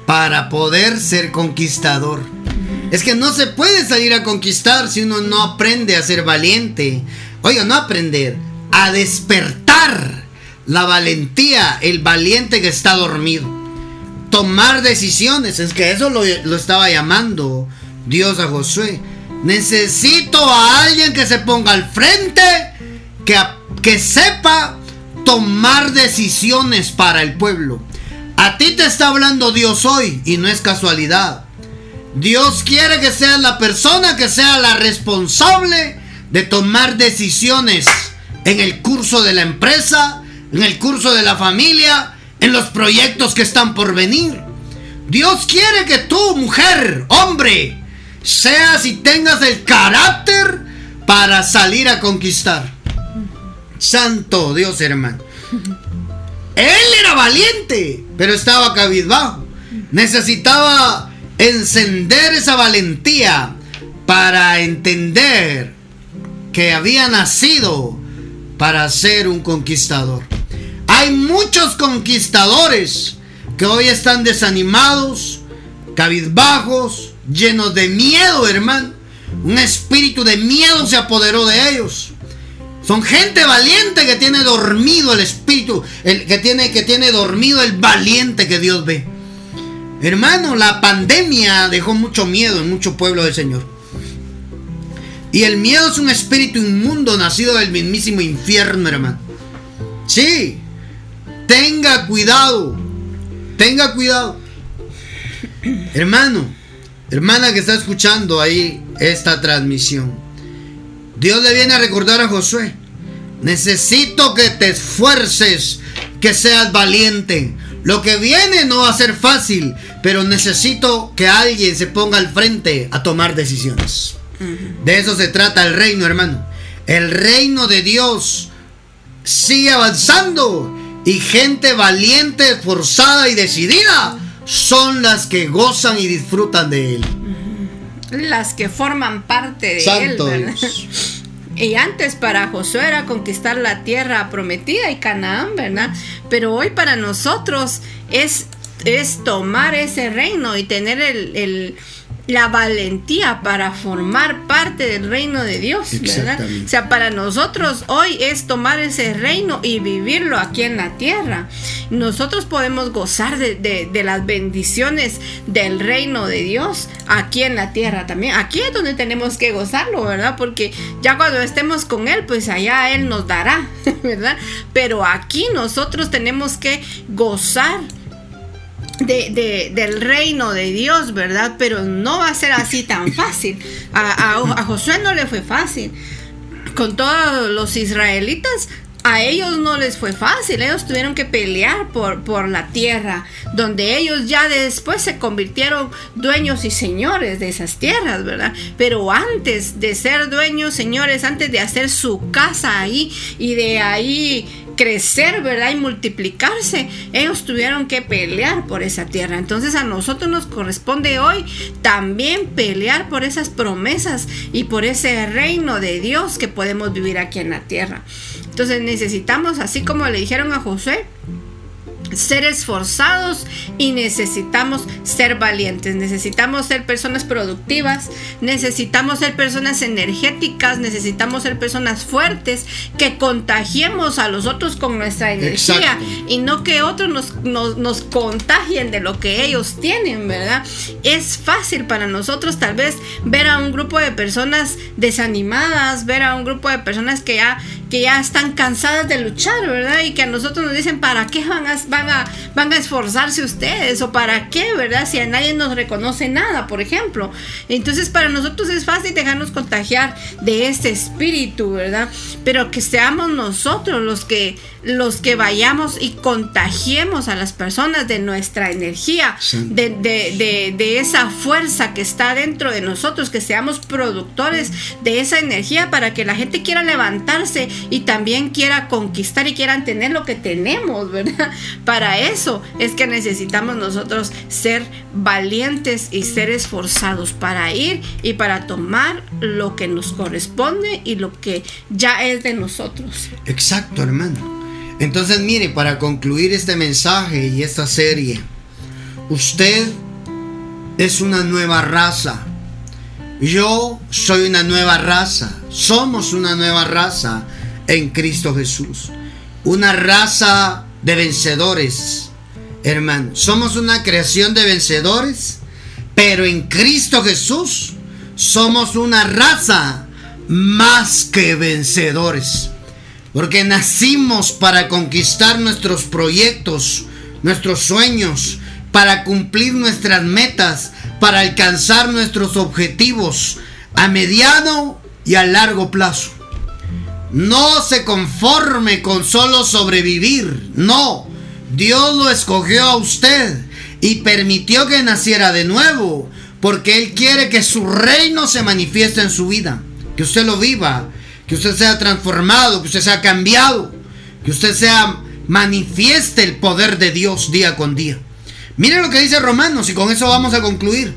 para poder ser conquistador. Es que no se puede salir a conquistar si uno no aprende a ser valiente. Oiga, no aprender, a despertar la valentía, el valiente que está dormido. Tomar decisiones, es que eso lo, estaba llamando Dios a Josué. Necesito a alguien que se ponga al frente, que, que sepa tomar decisiones para el pueblo. A ti te está hablando Dios hoy y no es casualidad. Dios quiere que seas la persona que sea la responsable de tomar decisiones en el curso de la empresa, en el curso de la familia, en los proyectos que están por venir. Dios quiere que tú, mujer, hombre, seas y tengas el carácter para salir a conquistar. Santo Dios, hermano. Él era valiente, pero estaba cabizbajo. Necesitaba encender esa valentía para entender que había nacido para ser un conquistador. Hay muchos conquistadores que hoy están desanimados, cabizbajos, llenos de miedo, hermano. Un espíritu de miedo se apoderó de ellos. Son gente valiente que tiene dormido el espíritu, el que tiene que tiene dormido el valiente que Dios ve. Hermano, la pandemia dejó mucho miedo en mucho pueblo del Señor. Y el miedo es un espíritu inmundo nacido del mismísimo infierno, hermano. Sí, tenga cuidado, tenga cuidado. Hermano, hermana que está escuchando ahí esta transmisión, Dios le viene a recordar a Josué, necesito que te esfuerces, que seas valiente. Lo que viene no va a ser fácil, pero necesito que alguien se ponga al frente a tomar decisiones. De eso se trata el reino, hermano. El reino de Dios sigue avanzando y gente valiente, esforzada y decidida son las que gozan y disfrutan de él. Las que forman parte de él. <laughs> Y antes para Josué era conquistar la tierra prometida y Canaán, ¿verdad? Pero hoy para nosotros es, es tomar ese reino y tener el la valentía para formar parte del reino de Dios, ¿verdad? O sea, para nosotros hoy es tomar ese reino y vivirlo aquí en la tierra. Nosotros podemos gozar de, las bendiciones del reino de Dios aquí en la tierra también. Aquí es donde tenemos que gozarlo, ¿verdad? Porque ya cuando estemos con Él, pues allá Él nos dará, <laughs> ¿verdad? Pero aquí nosotros tenemos que gozar de, del reino de Dios, ¿verdad? Pero no va a ser así tan fácil. A, a, Josué no le fue fácil. Con todos los israelitas, a ellos no les fue fácil, ellos tuvieron que pelear por, por, la tierra, donde ellos ya después se convirtieron dueños y señores de esas tierras, ¿verdad? Pero antes de ser dueños, señores, antes de hacer su casa ahí y de ahí crecer, ¿verdad? Y multiplicarse, ellos tuvieron que pelear por esa tierra. Entonces a nosotros nos corresponde hoy también pelear por esas promesas y por ese reino de Dios que podemos vivir aquí en la tierra. Entonces necesitamos, así como le dijeron a José, ser esforzados y necesitamos ser valientes, necesitamos ser personas productivas, necesitamos ser personas energéticas, necesitamos ser personas fuertes, que contagiemos a los otros con nuestra energía y no que otros nos, nos, contagien de lo que ellos tienen, ¿verdad? Es fácil para nosotros tal vez ver a un grupo de personas desanimadas, ver a un grupo de personas que ya que ya están cansadas de luchar, ¿verdad? Y que a nosotros nos dicen, ¿para qué van a, van a, van a esforzarse ustedes? ¿O para qué, verdad? Si a nadie nos reconoce nada, por ejemplo. Entonces para nosotros es fácil dejarnos contagiar de este espíritu, ¿verdad? Pero que seamos nosotros los que los que vayamos y contagiemos a las personas de nuestra energía, de, de, de, esa fuerza que está dentro de nosotros, que seamos productores de esa energía para que la gente quiera levantarse y también quiera conquistar y quieran tener lo que tenemos, ¿verdad? Para eso es que necesitamos nosotros ser valientes y ser esforzados para ir y para tomar lo que nos corresponde y lo que ya es de nosotros. Exacto, hermano. Entonces, mire, para concluir este mensaje y esta serie, usted es una nueva raza. Yo soy una nueva raza. Somos una nueva raza en Cristo Jesús. Una raza de vencedores, hermano. Somos una creación de vencedores, pero en Cristo Jesús somos una raza más que vencedores. Porque nacimos para conquistar nuestros proyectos, nuestros sueños, para cumplir nuestras metas, para alcanzar nuestros objetivos a mediano y a largo plazo. No se conforme con solo sobrevivir, no. Dios lo escogió a usted y permitió que naciera de nuevo, porque Él quiere que su reino se manifieste en su vida, que usted lo viva que usted sea transformado, que usted sea cambiado, que usted sea manifieste el poder de Dios día con día. Miren lo que dice Romanos y con eso vamos a concluir.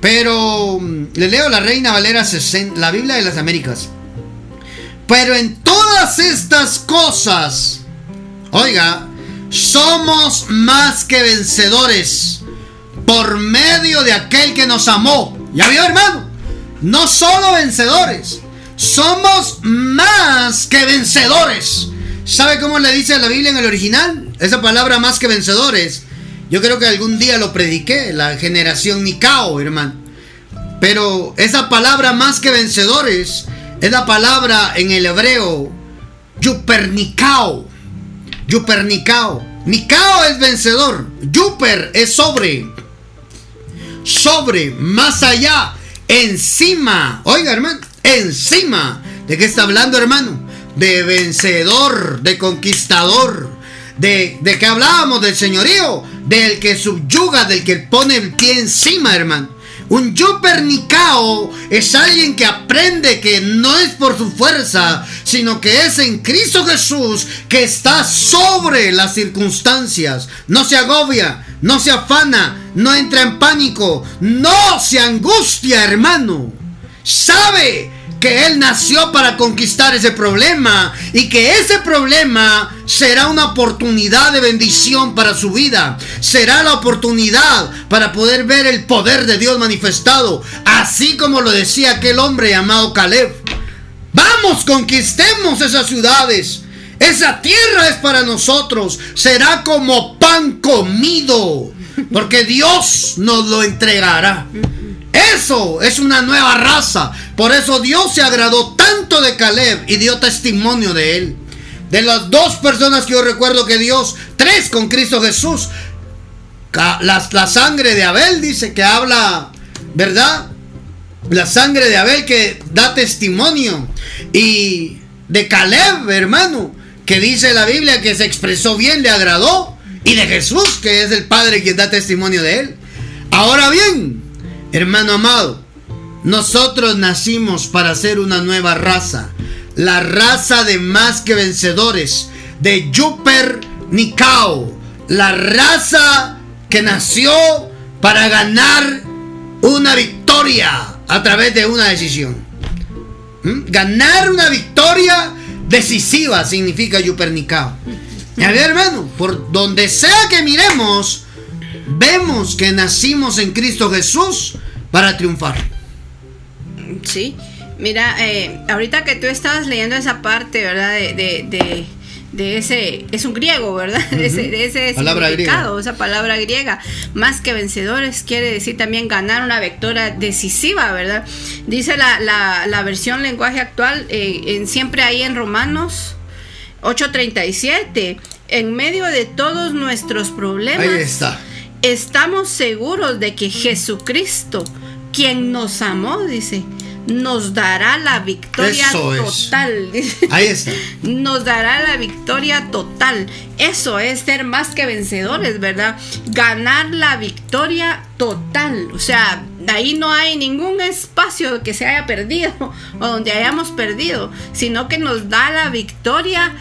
Pero mm, le leo la Reina Valera 60, la Biblia de las Américas. Pero en todas estas cosas, oiga, somos más que vencedores por medio de aquel que nos amó. ¿Ya vio, hermano? No solo vencedores, somos más que vencedores. ¿Sabe cómo le dice la Biblia en el original? Esa palabra más que vencedores. Yo creo que algún día lo prediqué, la generación Nicao, hermano. Pero esa palabra más que vencedores es la palabra en el hebreo Yupernicao. Yupernicao. Nicao es vencedor. Yuper es sobre. Sobre, más allá, encima. Oiga, hermano encima. ¿De qué está hablando, hermano? De vencedor, de conquistador. De, de que hablábamos del señorío, del que subyuga, del que pone el pie encima, hermano. Un Yupernicao es alguien que aprende que no es por su fuerza, sino que es en Cristo Jesús que está sobre las circunstancias. No se agobia, no se afana, no entra en pánico, no se angustia, hermano. Sabe que Él nació para conquistar ese problema y que ese problema será una oportunidad de bendición para su vida. Será la oportunidad para poder ver el poder de Dios manifestado, así como lo decía aquel hombre llamado Caleb. Vamos, conquistemos esas ciudades. Esa tierra es para nosotros. Será como pan comido. Porque Dios nos lo entregará. Eso es una nueva raza. Por eso Dios se agradó tanto de Caleb y dio testimonio de él. De las dos personas que yo recuerdo que Dios, tres con Cristo Jesús. La, la sangre de Abel dice que habla, ¿verdad? La sangre de Abel que da testimonio. Y de Caleb, hermano, que dice la Biblia que se expresó bien, le agradó. Y de Jesús, que es el Padre quien da testimonio de él. Ahora bien, Hermano amado, nosotros nacimos para ser una nueva raza, la raza de más que vencedores, de Yuper Nikao, la raza que nació para ganar una victoria a través de una decisión. ¿Mm? Ganar una victoria decisiva significa Yuper Nikao. A ver, hermano, por donde sea que miremos, vemos que nacimos en Cristo Jesús para triunfar. Sí, mira, eh, ahorita que tú estabas leyendo esa parte, ¿verdad? De, de ese, es un griego, ¿verdad? <laughs> De ese, ese palabra significado, esa palabra griega. Más que vencedores quiere decir también ganar una victoria decisiva, ¿verdad? Dice la, la, la versión lenguaje actual, eh, en, siempre ahí en Romanos 8:37, en medio de todos nuestros problemas. Ahí está. Estamos seguros de que Jesucristo, quien nos amó, dice, nos dará la victoria Eso es. total. <laughs> dice. Ahí está. Nos dará la victoria total. Eso es ser más que vencedores, ¿verdad? Ganar la victoria total. O sea, ahí no hay ningún espacio que se haya perdido <laughs> o donde hayamos perdido, sino que nos da la victoria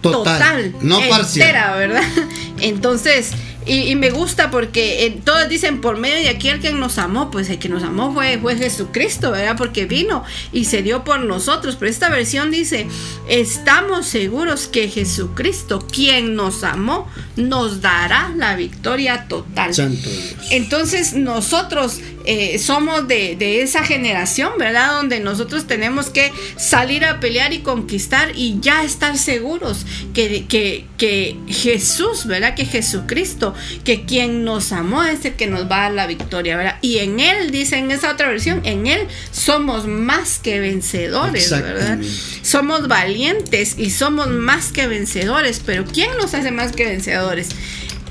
Total. total, no parcial. entera, ¿verdad? <laughs> Entonces, y, y me gusta porque eh, todos dicen por medio de aquel que nos amó, pues el que nos amó fue, fue Jesucristo, ¿verdad? Porque vino y se dio por nosotros. Pero esta versión dice, estamos seguros que Jesucristo, quien nos amó, nos dará la victoria total. Santo Dios. Entonces nosotros eh, somos de, de esa generación, ¿verdad? Donde nosotros tenemos que salir a pelear y conquistar y ya estar seguros que, que, que Jesús, ¿verdad? Que Jesucristo, que quien nos amó es el que nos va a dar la victoria, ¿verdad? Y en Él, dice en esa otra versión, en Él somos más que vencedores, ¿verdad? Somos valientes y somos más que vencedores, pero ¿quién nos hace más que vencedores?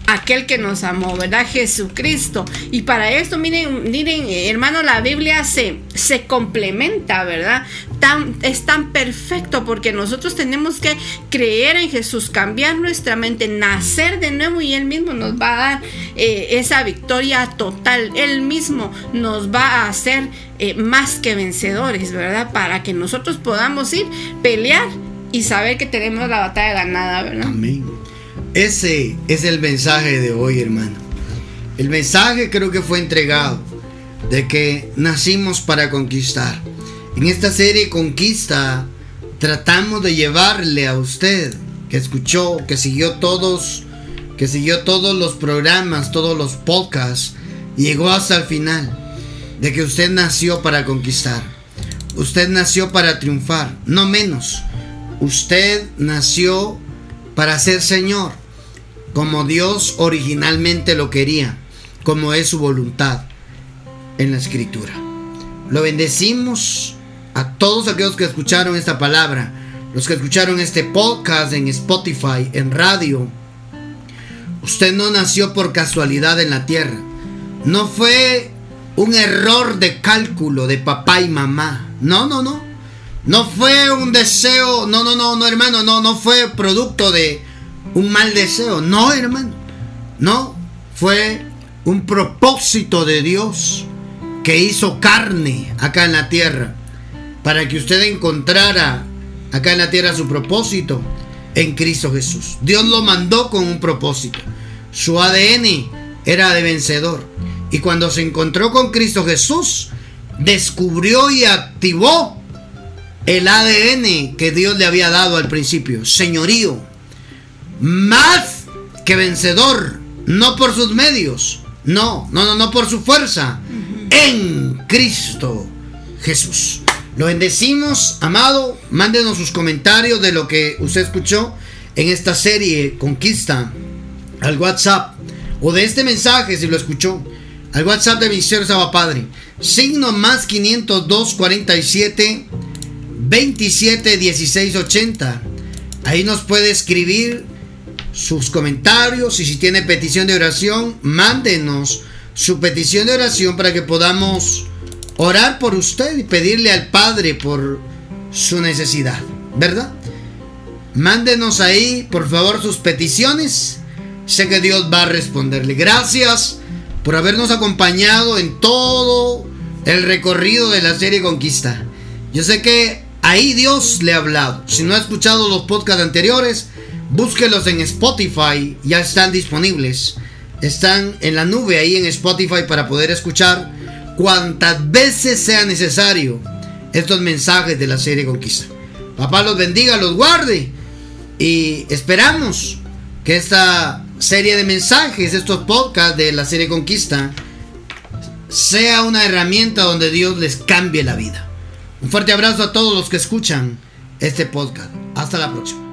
Aquel que nos amó, ¿verdad? Jesucristo. Y para esto, miren, miren, eh, hermano, la Biblia se, se complementa, ¿verdad? Tan, es tan perfecto porque nosotros tenemos que creer en Jesús, cambiar nuestra mente, nacer de nuevo y Él mismo nos va a dar eh, esa victoria total. Él mismo nos va a hacer eh, más que vencedores, ¿verdad? Para que nosotros podamos ir, pelear y saber que tenemos la batalla ganada, ¿verdad? Amén. Ese es el mensaje de hoy, hermano. El mensaje creo que fue entregado de que nacimos para conquistar. En esta serie Conquista tratamos de llevarle a usted que escuchó, que siguió todos, que siguió todos los programas, todos los podcasts, llegó hasta el final de que usted nació para conquistar. Usted nació para triunfar, no menos. Usted nació para ser Señor, como Dios originalmente lo quería, como es su voluntad en la escritura. Lo bendecimos a todos aquellos que escucharon esta palabra, los que escucharon este podcast en Spotify, en radio. Usted no nació por casualidad en la tierra. No fue un error de cálculo de papá y mamá. No, no, no. No fue un deseo, no, no, no, no, hermano, no, no fue producto de un mal deseo, no, hermano. No, fue un propósito de Dios que hizo carne acá en la tierra para que usted encontrara acá en la tierra su propósito en Cristo Jesús. Dios lo mandó con un propósito. Su ADN era de vencedor. Y cuando se encontró con Cristo Jesús, descubrió y activó el ADN que Dios le había dado al principio, señorío, más que vencedor, no por sus medios, no, no, no, no por su fuerza, en Cristo Jesús. Lo bendecimos, amado, mándenos sus comentarios de lo que usted escuchó en esta serie Conquista al WhatsApp o de este mensaje si lo escuchó al WhatsApp de Ministerio Saba Padre, signo más 502 47 27 16 80. Ahí nos puede escribir sus comentarios y si tiene petición de oración, mándenos su petición de oración para que podamos orar por usted y pedirle al Padre por su necesidad, ¿verdad? Mándenos ahí, por favor, sus peticiones. Sé que Dios va a responderle. Gracias por habernos acompañado en todo el recorrido de la serie Conquista. Yo sé que ahí Dios le ha hablado. Si no ha escuchado los podcasts anteriores, búsquelos en Spotify. Ya están disponibles. Están en la nube ahí en Spotify para poder escuchar cuantas veces sea necesario estos mensajes de la serie Conquista. Papá los bendiga, los guarde. Y esperamos que esta serie de mensajes, estos podcasts de la serie Conquista, sea una herramienta donde Dios les cambie la vida. Un fuerte abrazo a todos los que escuchan este podcast. Hasta la próxima.